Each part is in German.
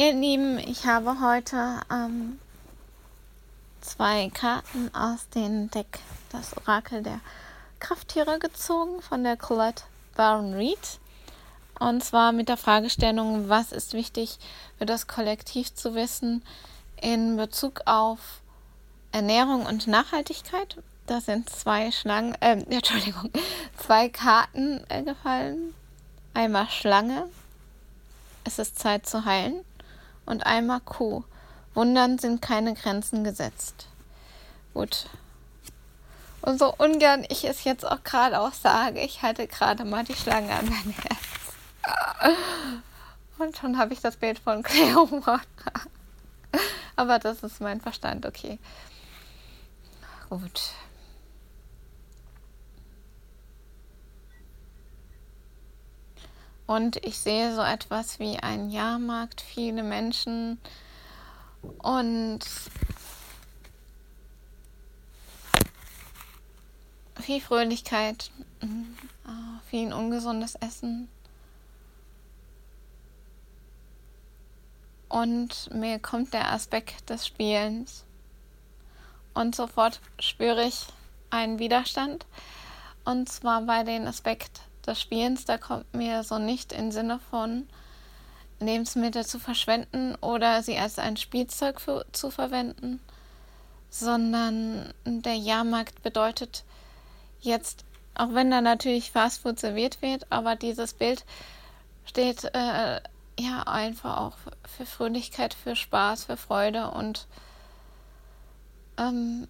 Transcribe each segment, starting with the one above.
Ihr Lieben, ich habe heute ähm, zwei Karten aus dem Deck Das Orakel der Krafttiere gezogen von der Colette Baron Reed. Und zwar mit der Fragestellung, was ist wichtig für das Kollektiv zu wissen in Bezug auf Ernährung und Nachhaltigkeit. Da sind zwei Schlangen, äh, Entschuldigung, zwei Karten äh, gefallen. Einmal Schlange. Es ist Zeit zu heilen und einmal Kuh. Wundern sind keine Grenzen gesetzt. Gut. Und so ungern ich es jetzt auch gerade auch sage, ich halte gerade mal die Schlange an mein Herz. Und schon habe ich das Bild von Cleopatra. Aber das ist mein Verstand, okay. Gut. Und ich sehe so etwas wie einen Jahrmarkt, viele Menschen und viel Fröhlichkeit, äh, viel ungesundes Essen. Und mir kommt der Aspekt des Spielens. Und sofort spüre ich einen Widerstand. Und zwar bei dem Aspekt des Spielens, da kommt mir so nicht im Sinne von Lebensmittel zu verschwenden oder sie als ein Spielzeug für, zu verwenden, sondern der Jahrmarkt bedeutet jetzt, auch wenn da natürlich Fastfood serviert wird, aber dieses Bild steht äh, ja einfach auch für Fröhlichkeit, für Spaß, für Freude und ähm,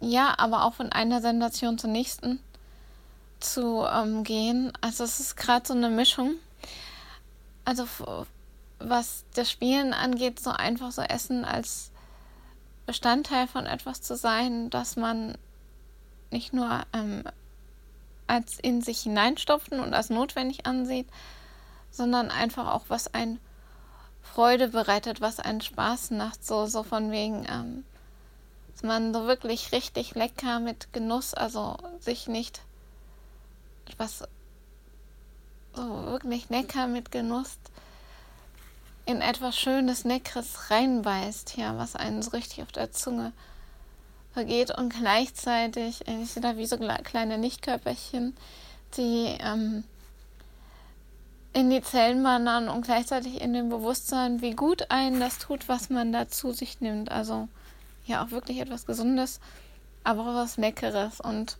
ja, aber auch von einer Sensation zur nächsten zu ähm, gehen. Also es ist gerade so eine Mischung. Also was das Spielen angeht, so einfach so Essen als Bestandteil von etwas zu sein, dass man nicht nur ähm, als in sich hineinstopfen und als notwendig ansieht, sondern einfach auch was ein Freude bereitet, was einen Spaß macht, so, so von wegen, ähm, dass man so wirklich richtig lecker mit Genuss, also sich nicht etwas so wirklich lecker mit Genuss in etwas Schönes, Leckeres reinbeißt, ja, was einen so richtig auf der Zunge vergeht und gleichzeitig, ich sehe da wie so kleine Lichtkörperchen, die ähm, in die Zellen wandern und gleichzeitig in dem Bewusstsein, wie gut einen das tut, was man da zu sich nimmt. Also ja, auch wirklich etwas Gesundes, aber auch was Leckeres und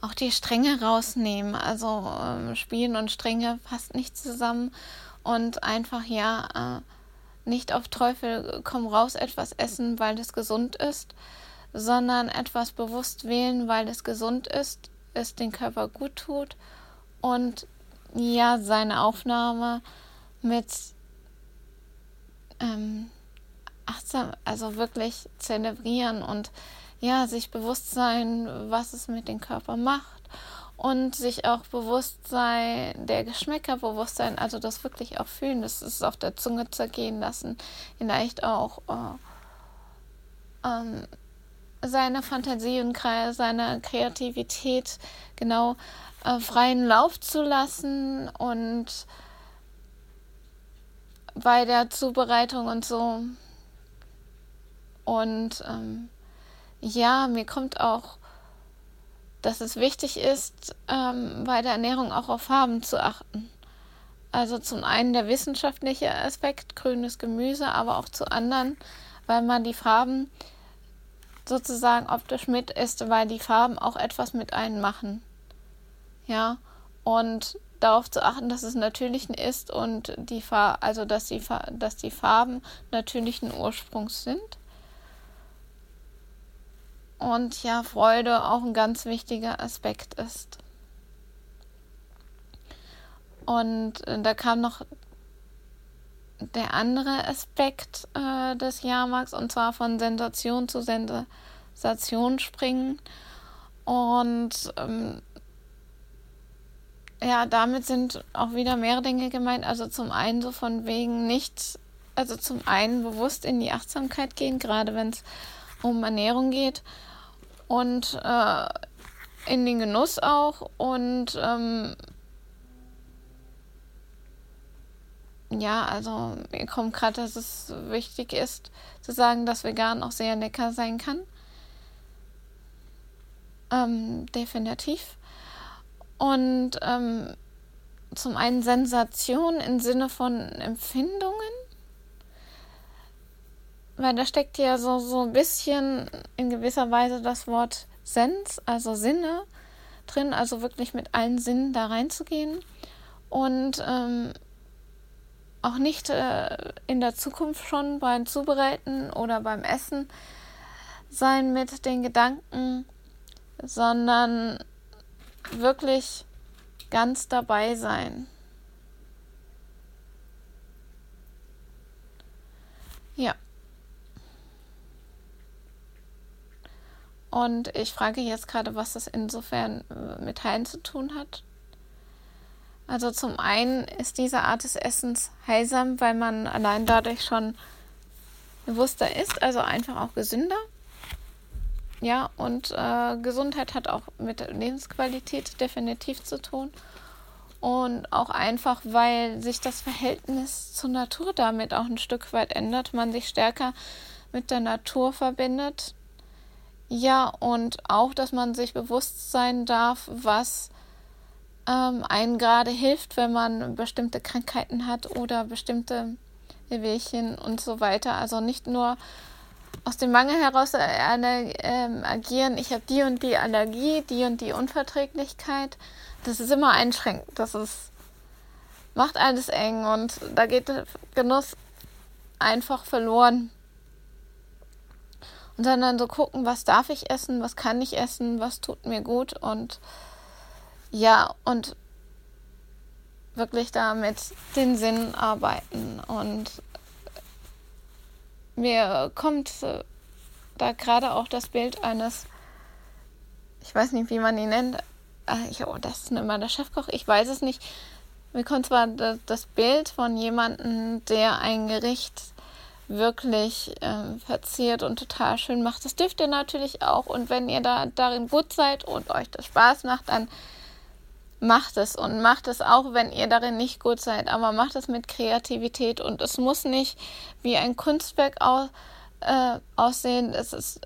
auch die Stränge rausnehmen. Also ähm, Spielen und Stränge passt nicht zusammen und einfach ja äh, nicht auf Teufel komm raus etwas essen, weil es gesund ist, sondern etwas bewusst wählen, weil es gesund ist, es den Körper gut tut und ja seine Aufnahme mit ähm, achtsam, also wirklich zelebrieren und ja, sich bewusst sein, was es mit dem Körper macht und sich auch bewusst sein, der Geschmäcker bewusst sein, also das wirklich auch fühlen, das ist auf der Zunge zergehen lassen, vielleicht auch äh, ähm, seine Fantasie und seine Kreativität genau äh, freien Lauf zu lassen und bei der Zubereitung und so. Und ähm, ja, mir kommt auch, dass es wichtig ist, ähm, bei der Ernährung auch auf Farben zu achten. Also zum einen der wissenschaftliche Aspekt, grünes Gemüse, aber auch zu anderen, weil man die Farben sozusagen optisch mit ist, weil die Farben auch etwas mit einem machen. Ja, und darauf zu achten, dass es natürlichen ist und die Far also dass die, Fa dass die Farben natürlichen Ursprungs sind und ja, Freude auch ein ganz wichtiger Aspekt ist. Und äh, da kam noch der andere Aspekt äh, des Jahrmarkts und zwar von Sensation zu Sensation springen. Und ähm, ja, damit sind auch wieder mehrere Dinge gemeint. Also zum einen so von wegen nicht, also zum einen bewusst in die Achtsamkeit gehen, gerade wenn es um Ernährung geht und äh, in den Genuss auch und ähm, ja, also mir kommt gerade, dass es wichtig ist, zu sagen, dass vegan auch sehr lecker sein kann. Ähm, definitiv. Und ähm, zum einen Sensation im Sinne von Empfindungen. Weil da steckt ja so, so ein bisschen in gewisser Weise das Wort Sens, also Sinne drin, also wirklich mit allen Sinnen da reinzugehen. Und ähm, auch nicht äh, in der Zukunft schon beim Zubereiten oder beim Essen sein mit den Gedanken, sondern wirklich ganz dabei sein. Ja. Und ich frage jetzt gerade, was das insofern äh, mit Heilen zu tun hat. Also zum einen ist diese Art des Essens heilsam, weil man allein dadurch schon bewusster ist, also einfach auch gesünder. Ja, und äh, Gesundheit hat auch mit Lebensqualität definitiv zu tun. Und auch einfach, weil sich das Verhältnis zur Natur damit auch ein Stück weit ändert, man sich stärker mit der Natur verbindet. Ja, und auch, dass man sich bewusst sein darf, was ähm, einen gerade hilft, wenn man bestimmte Krankheiten hat oder bestimmte Wehwehchen und so weiter. Also nicht nur aus dem Mangel heraus äh, äh, agieren, ich habe die und die Allergie, die und die Unverträglichkeit. Das ist immer einschränkend. Das ist, macht alles eng und da geht Genuss einfach verloren. Dann so gucken, was darf ich essen, was kann ich essen, was tut mir gut und ja, und wirklich da mit den Sinnen arbeiten und mir kommt da gerade auch das Bild eines, ich weiß nicht, wie man ihn nennt, äh, ich, oh, das ist immer der Chefkoch, ich weiß es nicht. Mir kommt zwar das Bild von jemandem, der ein Gericht wirklich äh, verziert und total schön macht. Das dürft ihr natürlich auch. Und wenn ihr da darin gut seid und euch das Spaß macht, dann macht es und macht es auch, wenn ihr darin nicht gut seid, aber macht es mit Kreativität und es muss nicht wie ein Kunstwerk aus, äh, aussehen. Es ist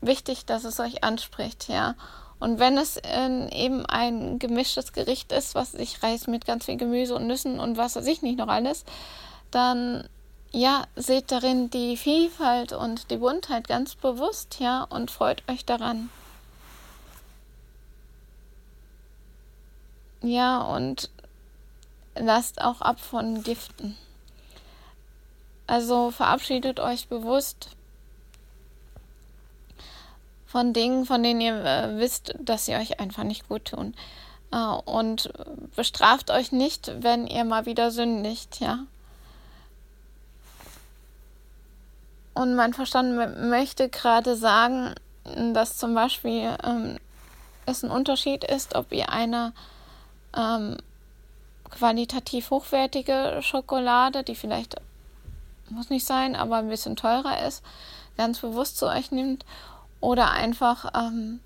wichtig, dass es euch anspricht, ja. Und wenn es äh, eben ein gemischtes Gericht ist, was sich reißt mit ganz viel Gemüse und Nüssen und was weiß ich nicht noch alles, dann ja, seht darin die Vielfalt und die Buntheit ganz bewusst, ja, und freut euch daran. Ja, und lasst auch ab von Giften. Also verabschiedet euch bewusst von Dingen, von denen ihr äh, wisst, dass sie euch einfach nicht gut tun. Äh, und bestraft euch nicht, wenn ihr mal wieder sündigt, ja. Und mein Verstand möchte gerade sagen, dass zum Beispiel ähm, es ein Unterschied ist, ob ihr eine ähm, qualitativ hochwertige Schokolade, die vielleicht muss nicht sein, aber ein bisschen teurer ist, ganz bewusst zu euch nimmt oder einfach ähm,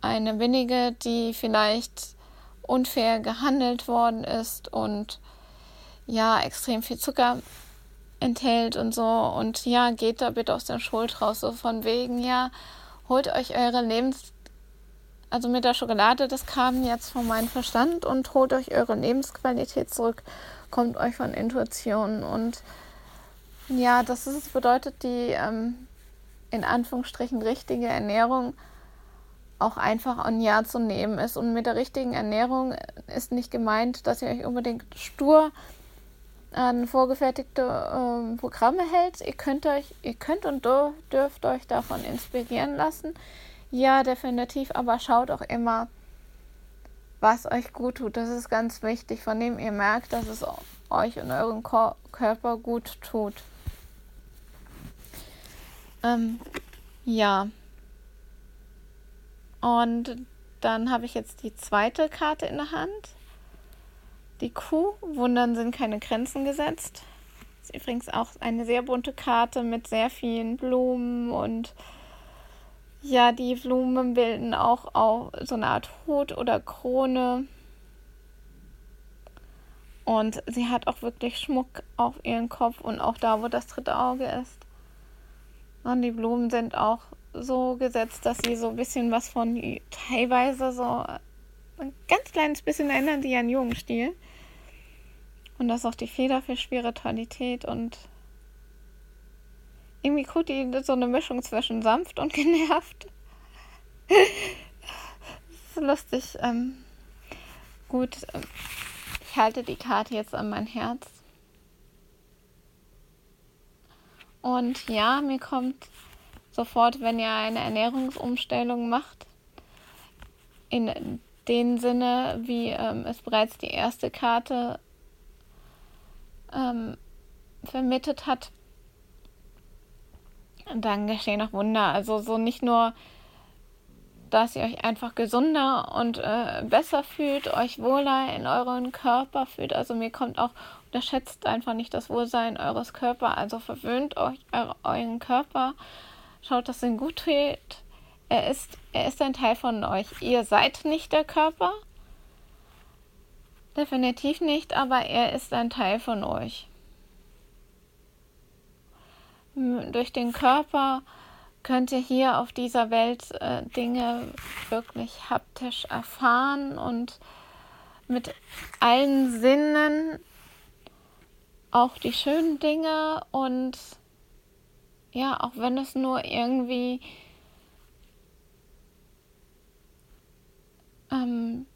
eine billige, die vielleicht unfair gehandelt worden ist und ja, extrem viel Zucker enthält und so. Und ja, geht da bitte aus der Schuld raus, so von wegen, ja, holt euch eure Lebens also mit der Schokolade, das kam jetzt von meinem Verstand und holt euch eure Lebensqualität zurück, kommt euch von Intuition und ja, das ist, bedeutet die ähm, in Anführungsstrichen richtige Ernährung auch einfach ein Ja zu nehmen ist. Und mit der richtigen Ernährung ist nicht gemeint, dass ihr euch unbedingt stur an vorgefertigte äh, Programme hält. Ihr könnt euch, ihr könnt und dürft euch davon inspirieren lassen. Ja, definitiv, aber schaut auch immer, was euch gut tut. Das ist ganz wichtig, von dem ihr merkt, dass es euch und euren Ko Körper gut tut. Ähm, ja. Und dann habe ich jetzt die zweite Karte in der Hand. Die Kuh. Wundern sind keine Grenzen gesetzt. Ist übrigens auch eine sehr bunte Karte mit sehr vielen Blumen und ja, die Blumen bilden auch, auch so eine Art Hut oder Krone. Und sie hat auch wirklich Schmuck auf ihren Kopf und auch da, wo das dritte Auge ist. Und die Blumen sind auch so gesetzt, dass sie so ein bisschen was von teilweise so ein ganz kleines bisschen erinnern die an Jugendstil. Und das ist auch die Feder für Spiritualität und irgendwie gut die so eine Mischung zwischen sanft und genervt. das ist lustig. Ähm, gut, ähm, ich halte die Karte jetzt an mein Herz. Und ja, mir kommt sofort, wenn ihr eine Ernährungsumstellung macht, in dem Sinne, wie ähm, es bereits die erste Karte ähm, vermittelt hat, dann geschehen auch Wunder. Also so nicht nur, dass ihr euch einfach gesunder und äh, besser fühlt, euch wohler in euren Körper fühlt. Also mir kommt auch, unterschätzt einfach nicht das Wohlsein eures Körpers. Also verwöhnt euch euren Körper. Schaut, dass ihm gut tut. Er ist, er ist ein Teil von euch. Ihr seid nicht der Körper. Definitiv nicht, aber er ist ein Teil von euch. Durch den Körper könnt ihr hier auf dieser Welt äh, Dinge wirklich haptisch erfahren und mit allen Sinnen auch die schönen Dinge und ja, auch wenn es nur irgendwie ähm,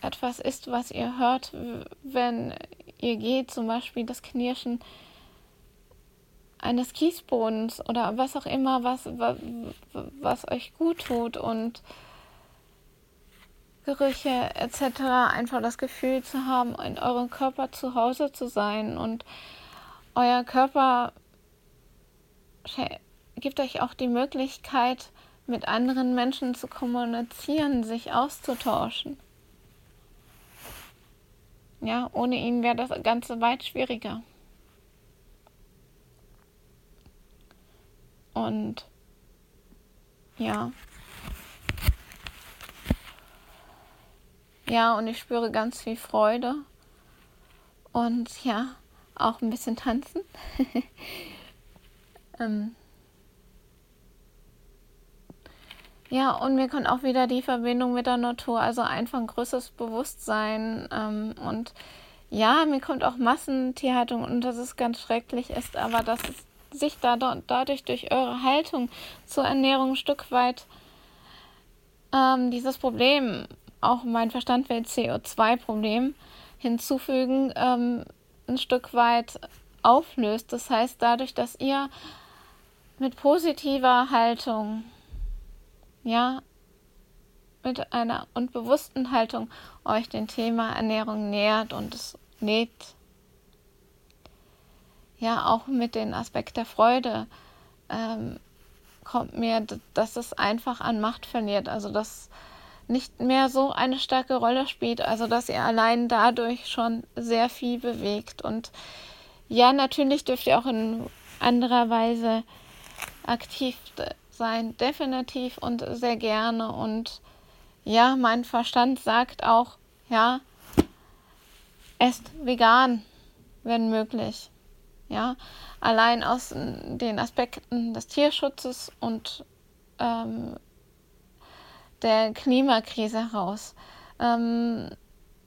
etwas ist, was ihr hört, wenn ihr geht, zum Beispiel das Knirschen eines Kiesbodens oder was auch immer, was, was, euch gut tut und Gerüche etc. einfach das Gefühl zu haben, in eurem Körper zu Hause zu sein und euer Körper gibt euch auch die Möglichkeit, mit anderen Menschen zu kommunizieren, sich auszutauschen. Ja, ohne ihn wäre das Ganze weit schwieriger. Und ja. Ja, und ich spüre ganz viel Freude. Und ja, auch ein bisschen tanzen. ähm. Ja, und mir kommt auch wieder die Verbindung mit der Natur, also einfach ein größeres Bewusstsein. Ähm, und ja, mir kommt auch Massentierhaltung und das ist ganz schrecklich ist, aber das ist sich da, dadurch durch eure Haltung zur Ernährung ein Stück weit ähm, dieses Problem, auch mein Verstand will CO2-Problem hinzufügen, ähm, ein Stück weit auflöst. Das heißt, dadurch, dass ihr mit positiver Haltung, ja, mit einer und bewussten Haltung euch dem Thema Ernährung nähert und es näht ja auch mit dem Aspekt der Freude ähm, kommt mir, dass es einfach an Macht verliert. Also dass nicht mehr so eine starke Rolle spielt. Also dass ihr allein dadurch schon sehr viel bewegt. Und ja, natürlich dürft ihr auch in anderer Weise aktiv sein. Definitiv und sehr gerne. Und ja, mein Verstand sagt auch, ja, esst vegan, wenn möglich. Ja, allein aus den Aspekten des Tierschutzes und ähm, der Klimakrise heraus. Ähm,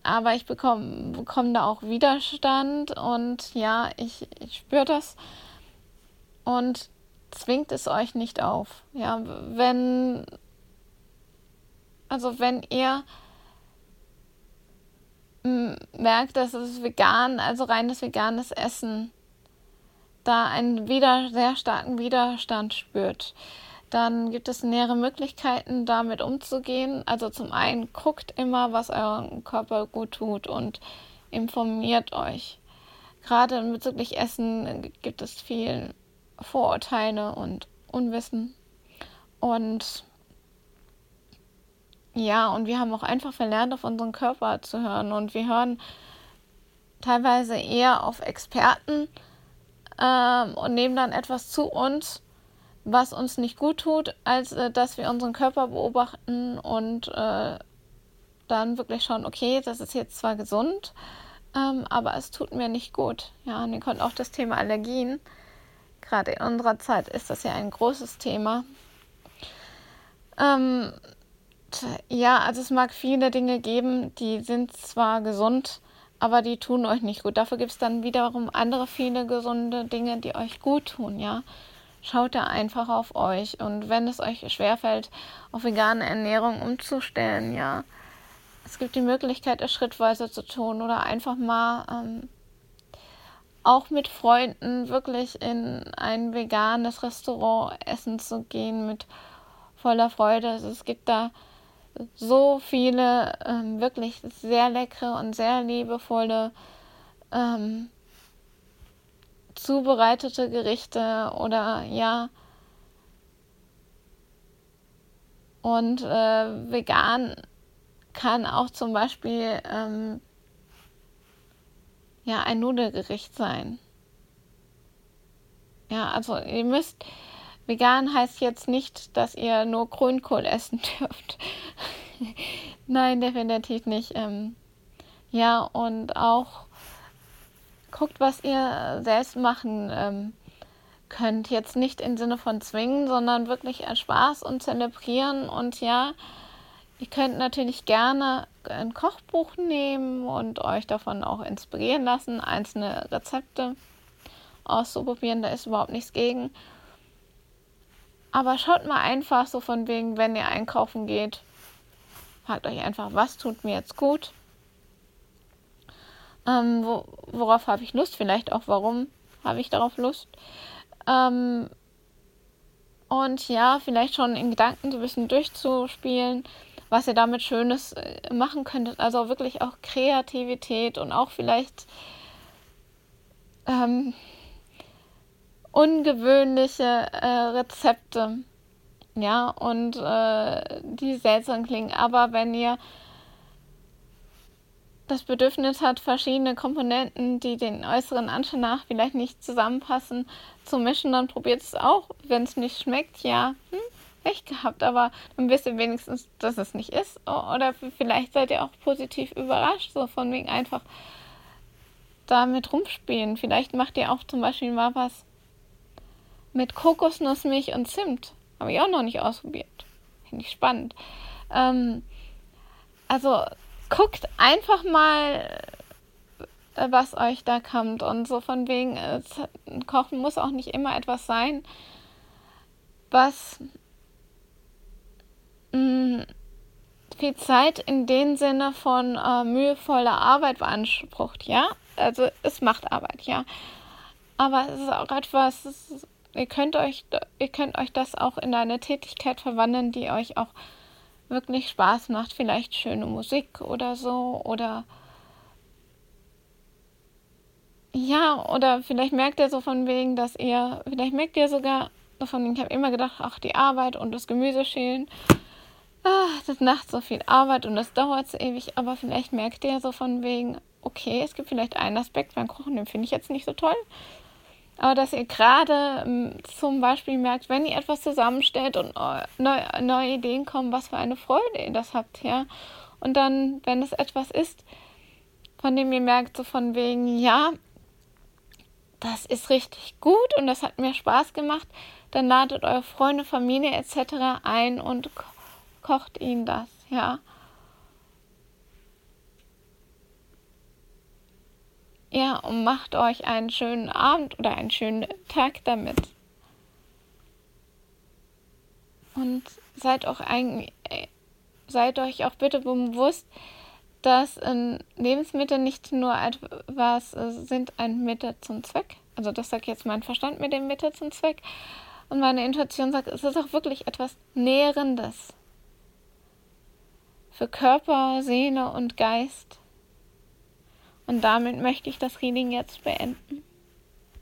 aber ich bekomme bekomm da auch Widerstand und ja, ich, ich spüre das und zwingt es euch nicht auf. Ja, wenn, also wenn ihr merkt, dass es vegan, also reines veganes Essen da einen wieder sehr starken Widerstand spürt, dann gibt es mehrere Möglichkeiten, damit umzugehen. Also zum einen guckt immer, was eurem Körper gut tut und informiert euch. Gerade bezüglich Essen gibt es viel Vorurteile und Unwissen. Und ja, und wir haben auch einfach verlernt, auf unseren Körper zu hören. Und wir hören teilweise eher auf Experten, ähm, und nehmen dann etwas zu uns, was uns nicht gut tut, als äh, dass wir unseren Körper beobachten und äh, dann wirklich schauen, okay, das ist jetzt zwar gesund, ähm, aber es tut mir nicht gut. Ja, und ihr könnt auch das Thema Allergien. Gerade in unserer Zeit ist das ja ein großes Thema. Ähm, ja, also es mag viele Dinge geben, die sind zwar gesund, aber die tun euch nicht gut. Dafür gibt es dann wiederum andere viele gesunde Dinge, die euch gut tun, ja. Schaut da einfach auf euch und wenn es euch schwerfällt, auf vegane Ernährung umzustellen, ja, es gibt die Möglichkeit, es schrittweise zu tun oder einfach mal ähm, auch mit Freunden wirklich in ein veganes Restaurant essen zu gehen mit voller Freude. Also es gibt da so viele ähm, wirklich sehr leckere und sehr liebevolle ähm, zubereitete Gerichte oder ja und äh, vegan kann auch zum Beispiel ähm, ja ein Nudelgericht sein. Ja, also ihr müsst vegan heißt jetzt nicht, dass ihr nur Grünkohl essen dürft. Nein, definitiv nicht. Ähm, ja, und auch guckt, was ihr selbst machen ähm, könnt. Jetzt nicht im Sinne von zwingen, sondern wirklich Spaß und zelebrieren und ja, Ihr könnt natürlich gerne ein Kochbuch nehmen und euch davon auch inspirieren lassen, einzelne Rezepte auszuprobieren, da ist überhaupt nichts gegen. Aber schaut mal einfach so von wegen, wenn ihr einkaufen geht, fragt euch einfach, was tut mir jetzt gut? Ähm, wo, worauf habe ich Lust? Vielleicht auch, warum habe ich darauf Lust? Ähm, und ja, vielleicht schon in Gedanken so ein bisschen durchzuspielen, was ihr damit Schönes äh, machen könntet. Also wirklich auch Kreativität und auch vielleicht ähm, ungewöhnliche äh, Rezepte. Ja, und äh, die seltsam klingen. Aber wenn ihr das Bedürfnis hat, verschiedene Komponenten, die den äußeren Anschein nach vielleicht nicht zusammenpassen, zu mischen, dann probiert es auch. Wenn es nicht schmeckt, ja, hm, recht gehabt, aber dann wisst ihr wenigstens, dass es nicht ist. Oder vielleicht seid ihr auch positiv überrascht, so von wegen einfach damit rumspielen. Vielleicht macht ihr auch zum Beispiel mal was mit Kokosnussmilch und Zimt. Habe ich auch noch nicht ausprobiert. Finde ich spannend. Ähm, also guckt einfach mal, äh, was euch da kommt. Und so von wegen, äh, Kochen muss auch nicht immer etwas sein, was mh, mm, viel Zeit in dem Sinne von äh, mühevoller Arbeit beansprucht, ja. Also es macht Arbeit, ja. Aber es ist auch etwas, ist, ihr könnt euch, ihr könnt euch das auch in eine Tätigkeit verwandeln, die euch auch wirklich Spaß macht. Vielleicht schöne Musik oder so oder ja, oder vielleicht merkt ihr so von wegen, dass ihr, vielleicht merkt ihr sogar davon, ich habe immer gedacht, ach, die Arbeit und das Gemüse schälen ah, das nachts so viel Arbeit und das dauert so ewig, aber vielleicht merkt ihr so von wegen, okay, es gibt vielleicht einen Aspekt beim Kochen, den finde ich jetzt nicht so toll. Aber dass ihr gerade ähm, zum Beispiel merkt, wenn ihr etwas zusammenstellt und neue, neue Ideen kommen, was für eine Freude ihr das habt, ja. Und dann, wenn es etwas ist, von dem ihr merkt, so von wegen, ja, das ist richtig gut und das hat mir Spaß gemacht, dann ladet eure Freunde, Familie etc. ein und kocht ihn das, ja. Ja, und macht euch einen schönen Abend oder einen schönen Tag damit. Und seid auch eigentlich, seid euch auch bitte bewusst, dass Lebensmittel nicht nur etwas sind, ein Mittel zum Zweck. Also das sagt jetzt mein Verstand mit dem Mittel zum Zweck. Und meine Intuition sagt, es ist auch wirklich etwas Nährendes für Körper, Seele und Geist. Und damit möchte ich das Reading jetzt beenden.